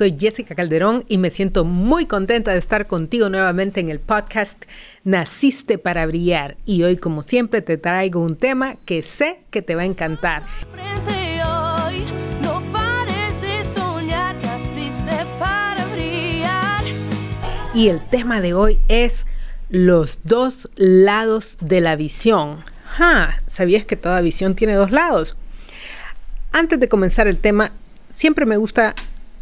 Soy Jessica Calderón y me siento muy contenta de estar contigo nuevamente en el podcast Naciste para Brillar. Y hoy, como siempre, te traigo un tema que sé que te va a encantar. Y el tema de hoy es los dos lados de la visión. ¿Sabías que toda visión tiene dos lados? Antes de comenzar el tema, siempre me gusta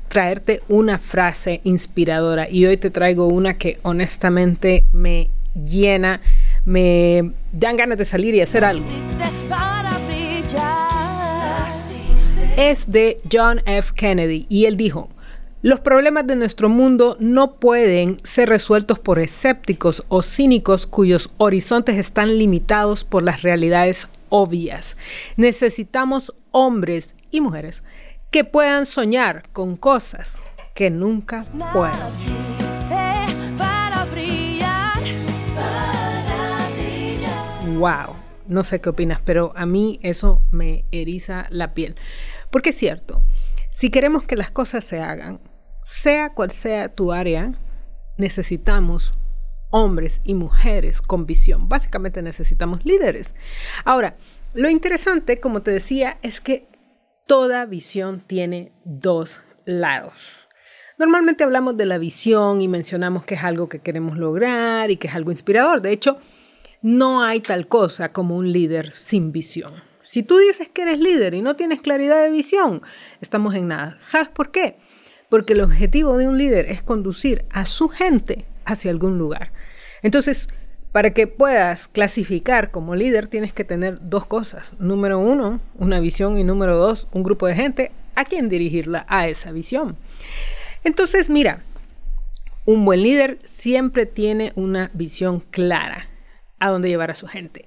traerte una frase inspiradora y hoy te traigo una que honestamente me llena, me dan ganas de salir y hacer algo. Es de John F. Kennedy y él dijo, los problemas de nuestro mundo no pueden ser resueltos por escépticos o cínicos cuyos horizontes están limitados por las realidades obvias. Necesitamos hombres y mujeres que puedan soñar con cosas que nunca fueron. Wow, no sé qué opinas, pero a mí eso me eriza la piel. Porque es cierto, si queremos que las cosas se hagan, sea cual sea tu área, necesitamos hombres y mujeres con visión. Básicamente necesitamos líderes. Ahora, lo interesante, como te decía, es que toda visión tiene dos lados. Normalmente hablamos de la visión y mencionamos que es algo que queremos lograr y que es algo inspirador. De hecho, no hay tal cosa como un líder sin visión. Si tú dices que eres líder y no tienes claridad de visión, estamos en nada. ¿Sabes por qué? Porque el objetivo de un líder es conducir a su gente hacia algún lugar. Entonces, para que puedas clasificar como líder tienes que tener dos cosas. Número uno, una visión y número dos, un grupo de gente a quien dirigirla a esa visión. Entonces, mira, un buen líder siempre tiene una visión clara a dónde llevar a su gente.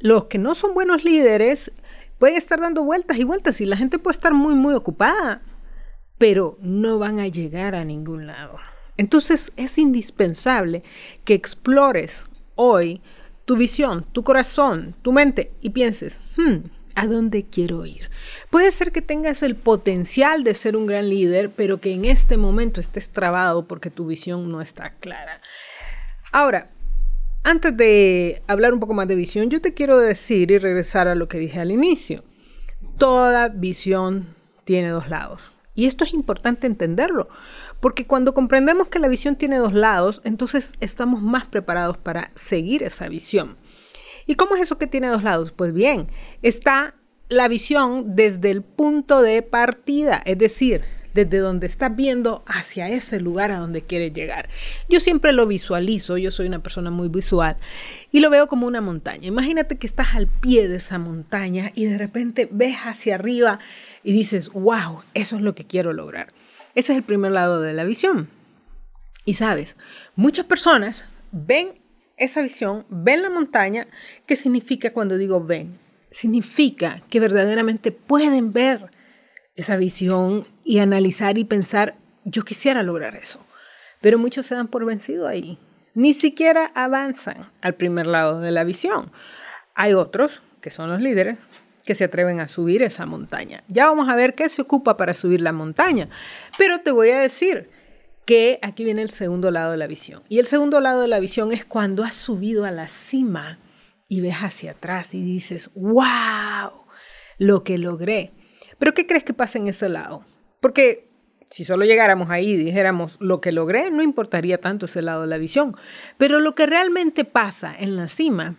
los que no son buenos líderes pueden estar dando vueltas y vueltas y la gente puede estar muy, muy ocupada, pero no van a llegar a ningún lado. Entonces es indispensable que explores hoy tu visión, tu corazón, tu mente y pienses, hmm, ¿a dónde quiero ir? Puede ser que tengas el potencial de ser un gran líder, pero que en este momento estés trabado porque tu visión no está clara. Ahora, antes de hablar un poco más de visión, yo te quiero decir y regresar a lo que dije al inicio. Toda visión tiene dos lados. Y esto es importante entenderlo, porque cuando comprendemos que la visión tiene dos lados, entonces estamos más preparados para seguir esa visión. ¿Y cómo es eso que tiene dos lados? Pues bien, está la visión desde el punto de partida, es decir, desde donde estás viendo hacia ese lugar a donde quieres llegar. Yo siempre lo visualizo, yo soy una persona muy visual y lo veo como una montaña. Imagínate que estás al pie de esa montaña y de repente ves hacia arriba y dices, wow, eso es lo que quiero lograr. Ese es el primer lado de la visión. Y sabes, muchas personas ven esa visión, ven la montaña. ¿Qué significa cuando digo ven? Significa que verdaderamente pueden ver esa visión y analizar y pensar, yo quisiera lograr eso. Pero muchos se dan por vencido ahí. Ni siquiera avanzan al primer lado de la visión. Hay otros, que son los líderes, que se atreven a subir esa montaña. Ya vamos a ver qué se ocupa para subir la montaña. Pero te voy a decir que aquí viene el segundo lado de la visión. Y el segundo lado de la visión es cuando has subido a la cima y ves hacia atrás y dices, wow, lo que logré. Pero ¿qué crees que pasa en ese lado? Porque si solo llegáramos ahí y dijéramos lo que logré, no importaría tanto ese lado de la visión. Pero lo que realmente pasa en la cima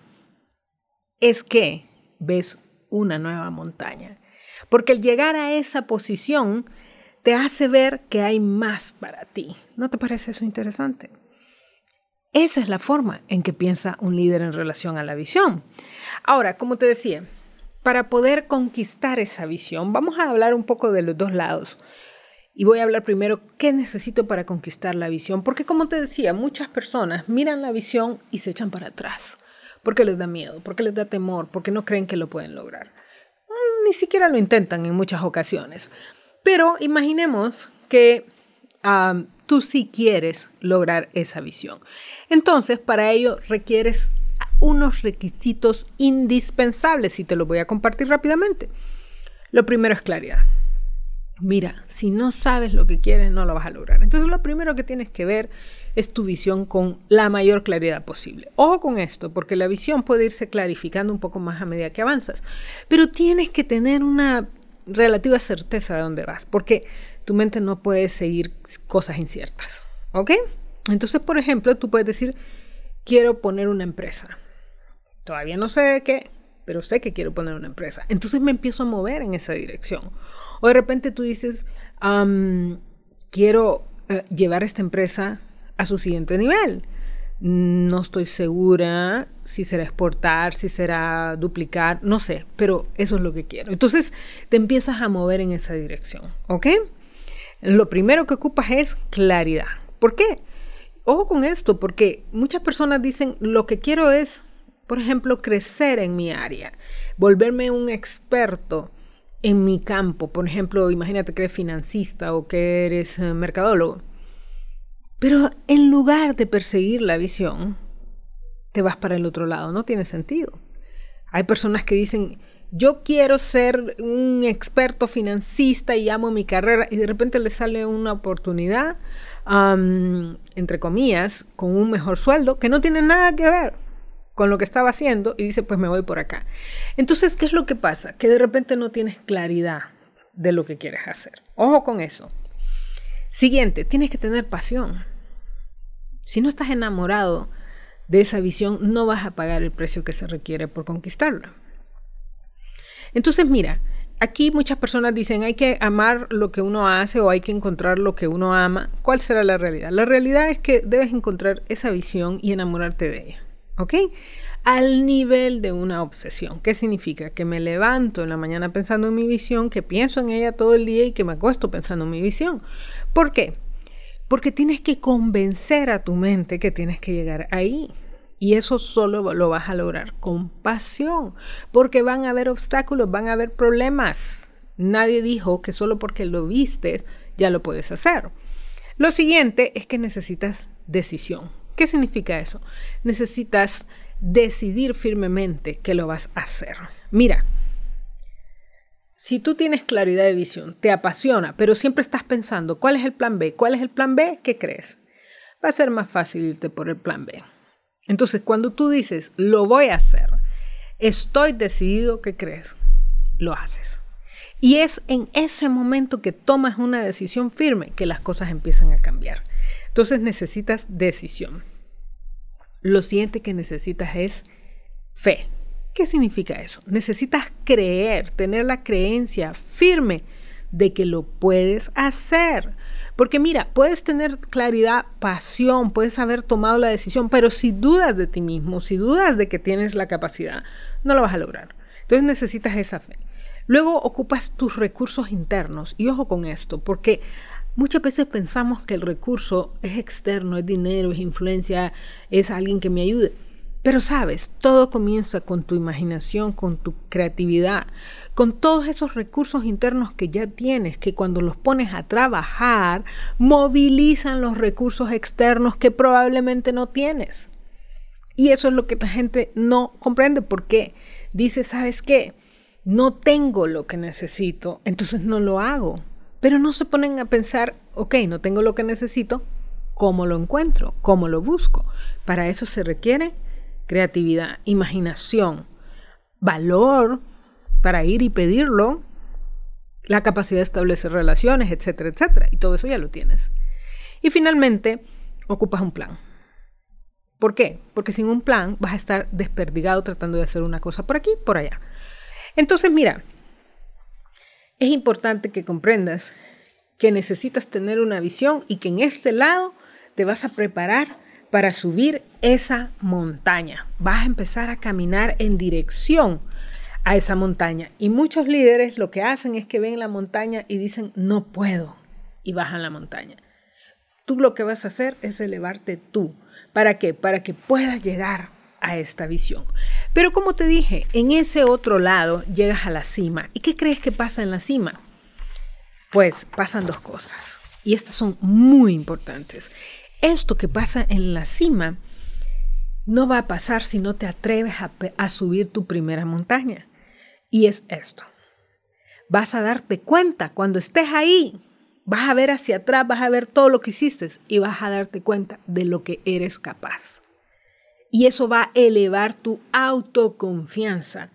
es que ves una nueva montaña. Porque el llegar a esa posición te hace ver que hay más para ti. ¿No te parece eso interesante? Esa es la forma en que piensa un líder en relación a la visión. Ahora, como te decía, para poder conquistar esa visión, vamos a hablar un poco de los dos lados. Y voy a hablar primero qué necesito para conquistar la visión. Porque como te decía, muchas personas miran la visión y se echan para atrás porque les da miedo, porque les da temor, porque no creen que lo pueden lograr. Mm, ni siquiera lo intentan en muchas ocasiones. Pero imaginemos que tú sí quieres lograr esa visión. Entonces, para ello requieres unos requisitos indispensables y te los voy a compartir rápidamente. Lo primero es claridad. Mira, si no sabes lo que quieres, no lo vas a lograr. Entonces lo primero que tienes que ver es tu visión con la mayor claridad posible. Ojo con esto, porque la visión puede irse clarificando un poco más a medida que avanzas, pero tienes que tener una relativa certeza de dónde vas, porque tu mente no puede seguir cosas inciertas. ¿Ok? Entonces, por ejemplo, tú puedes decir, quiero poner una empresa. Todavía no sé de qué, pero sé que quiero poner una empresa. Entonces me empiezo a mover en esa dirección. O de repente tú dices, quiero eh, llevar esta empresa a su siguiente nivel. No estoy segura si será exportar, si será duplicar, no sé, pero eso es lo que quiero. Entonces te empiezas a mover en esa dirección, ¿ok? Lo primero que ocupas es claridad. ¿Por qué? Ojo con esto, porque muchas personas dicen, lo que quiero es, por ejemplo, crecer en mi área, volverme un experto en mi campo. Por ejemplo, imagínate que eres financista o que eres eh, mercadólogo. Pero en lugar de perseguir la visión, te vas para el otro lado. No tiene sentido. Hay personas que dicen, yo quiero ser un experto financista y amo mi carrera y de repente le sale una oportunidad, entre comillas, con un mejor sueldo que no tiene nada que ver con lo que estaba haciendo y dice, pues me voy por acá. Entonces, ¿qué es lo que pasa? Que de repente no tienes claridad de lo que quieres hacer. Ojo con eso. Siguiente, tienes que tener pasión. Si no estás enamorado de esa visión, no vas a pagar el precio que se requiere por conquistarla. Entonces, mira, aquí muchas personas dicen hay que amar lo que uno hace o hay que encontrar lo que uno ama. ¿Cuál será la realidad? La realidad es que debes encontrar esa visión y enamorarte de ella. ¿ok? Al nivel de una obsesión. ¿Qué significa? Que me levanto en la mañana pensando en mi visión, que pienso en ella todo el día y que me acuesto pensando en mi visión. ¿Por qué? Porque tienes que convencer a tu mente que tienes que llegar ahí. Y eso solo lo vas a lograr con pasión, porque van a haber obstáculos, van a haber problemas. Nadie dijo que solo porque lo viste ya lo puedes hacer. Lo siguiente es que necesitas decisión. ¿Qué significa eso? Necesitas decidir firmemente que lo vas a hacer. Mira, si tú tienes claridad de visión, te apasiona, pero siempre estás pensando, ¿cuál es el plan B? ¿Cuál es el plan B? ¿Qué crees? Va a ser más fácil irte por el plan B. Entonces, cuando tú dices, lo voy a hacer, estoy decidido, ¿qué crees? Lo haces. Y es en ese momento que tomas una decisión firme que las cosas empiezan a cambiar. Entonces necesitas decisión. Lo siguiente que necesitas es fe. ¿Qué significa eso? Necesitas creer, tener la creencia firme de que lo puedes hacer. Porque mira, puedes tener claridad, pasión, puedes haber tomado la decisión, pero si dudas de ti mismo, si dudas de que tienes la capacidad, no lo vas a lograr. Entonces necesitas esa fe. Luego ocupas tus recursos internos. Y ojo con esto, porque Muchas veces pensamos que el recurso es externo, es dinero, es influencia, es alguien que me ayude. Pero sabes, todo comienza con tu imaginación, con tu creatividad, con todos esos recursos internos que ya tienes, que cuando los pones a trabajar, movilizan los recursos externos que probablemente no tienes. Y eso es lo que la gente no comprende porque dice, ¿sabes qué? No tengo lo que necesito, entonces no lo hago. Pero no se ponen a pensar, ok, no tengo lo que necesito, ¿cómo lo encuentro? ¿Cómo lo busco? Para eso se requiere creatividad, imaginación, valor para ir y pedirlo, la capacidad de establecer relaciones, etcétera, etcétera. Y todo eso ya lo tienes. Y finalmente, ocupas un plan. ¿Por qué? Porque sin un plan vas a estar desperdigado tratando de hacer una cosa por aquí, por allá. Entonces, mira, es importante que comprendas que necesitas tener una visión y que en este lado te vas a preparar para subir esa montaña. Vas a empezar a caminar en dirección a esa montaña. Y muchos líderes lo que hacen es que ven la montaña y dicen, no puedo, y bajan la montaña. Tú lo que vas a hacer es elevarte tú. ¿Para qué? Para que puedas llegar a esta visión. Pero como te dije, en ese otro lado llegas a la cima. ¿Y qué crees que pasa en la cima? Pues pasan dos cosas. Y estas son muy importantes. Esto que pasa en la cima no va a pasar si no te atreves a, subir tu primera montaña. Y es esto. vas a darte cuenta cuando estés ahí. Vas a ver hacia atrás, vas a ver todo lo que hiciste y vas a darte cuenta de lo que eres capaz. Y eso va a elevar tu autoconfianza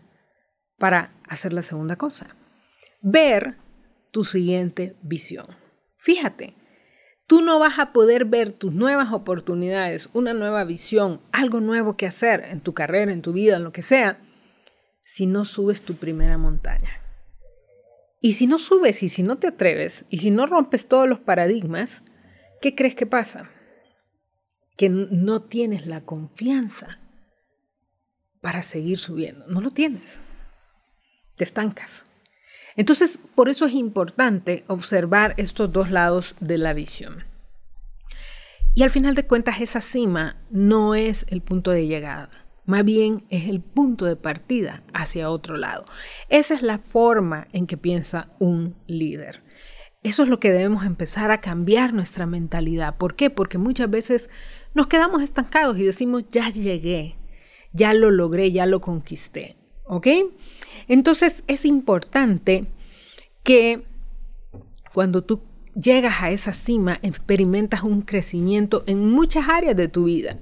para hacer la segunda cosa. Ver tu siguiente visión. Fíjate, tú no vas a poder ver tus nuevas oportunidades, una nueva visión, algo nuevo que hacer en tu carrera, en tu vida, en lo que sea, si no subes tu primera montaña. Y si no subes y si no te atreves y si no rompes todos los paradigmas, ¿qué crees que pasa? Que no tienes la confianza para seguir subiendo. No lo tienes. Te estancas. Entonces, por eso es importante observar estos dos lados de la visión. Y al final de cuentas, esa cima no es el punto de llegada. Más bien es el punto de partida hacia otro lado. Esa es la forma en que piensa un líder. Eso es lo que debemos empezar a cambiar nuestra mentalidad. ¿Por qué? Porque muchas veces nos quedamos estancados y decimos, ya llegué, ya lo logré, ya lo conquisté. ¿Ok? Entonces es importante que cuando tú llegas a esa cima, experimentas un crecimiento en muchas áreas de tu vida.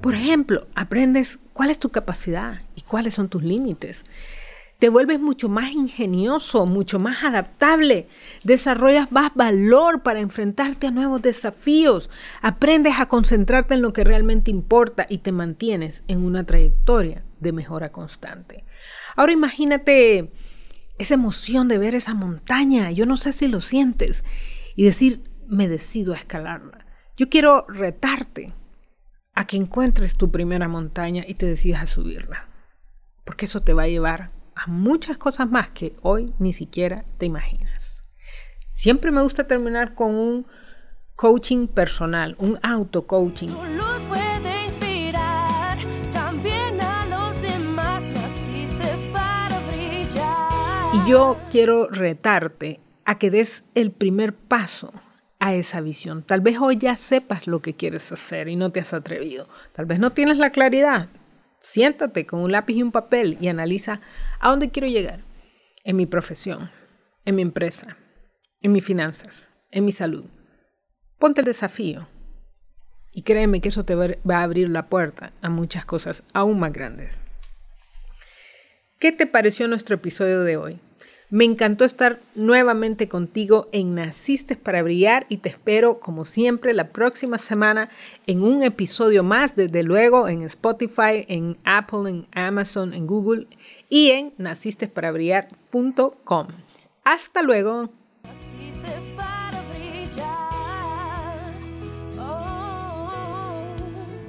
Por ejemplo, aprendes cuál es tu capacidad y cuáles son tus límites. Te vuelves mucho más ingenioso, mucho más adaptable. Desarrollas más valor para enfrentarte a nuevos desafíos. Aprendes a concentrarte en lo que realmente importa y te mantienes en una trayectoria de mejora constante. Ahora imagínate esa emoción de ver esa montaña. Yo no sé si lo sientes. Y decir, me decido a escalarla. Yo quiero retarte a que encuentres tu primera montaña y te decidas a subirla. Porque eso te va a llevar a muchas cosas más que hoy ni siquiera te imaginas. Siempre me gusta terminar con un coaching personal, un auto coaching. Yo quiero retarte a que des el primer paso a esa visión. Tal vez hoy ya sepas lo que quieres hacer y no te has atrevido. Tal vez no tienes la claridad. Siéntate con un lápiz y un papel y analiza a dónde quiero llegar. En mi profesión, en mi empresa, en mis finanzas, en mi salud. Ponte el desafío y créeme que eso te va a abrir la puerta a muchas cosas aún más grandes. ¿Qué te pareció nuestro episodio de hoy? Me encantó estar nuevamente contigo en Naciste para Brillar y te espero como siempre la próxima semana en un episodio más, desde luego en Spotify, en Apple, en Amazon, en Google y en nacistesparabrillar.com. Hasta luego.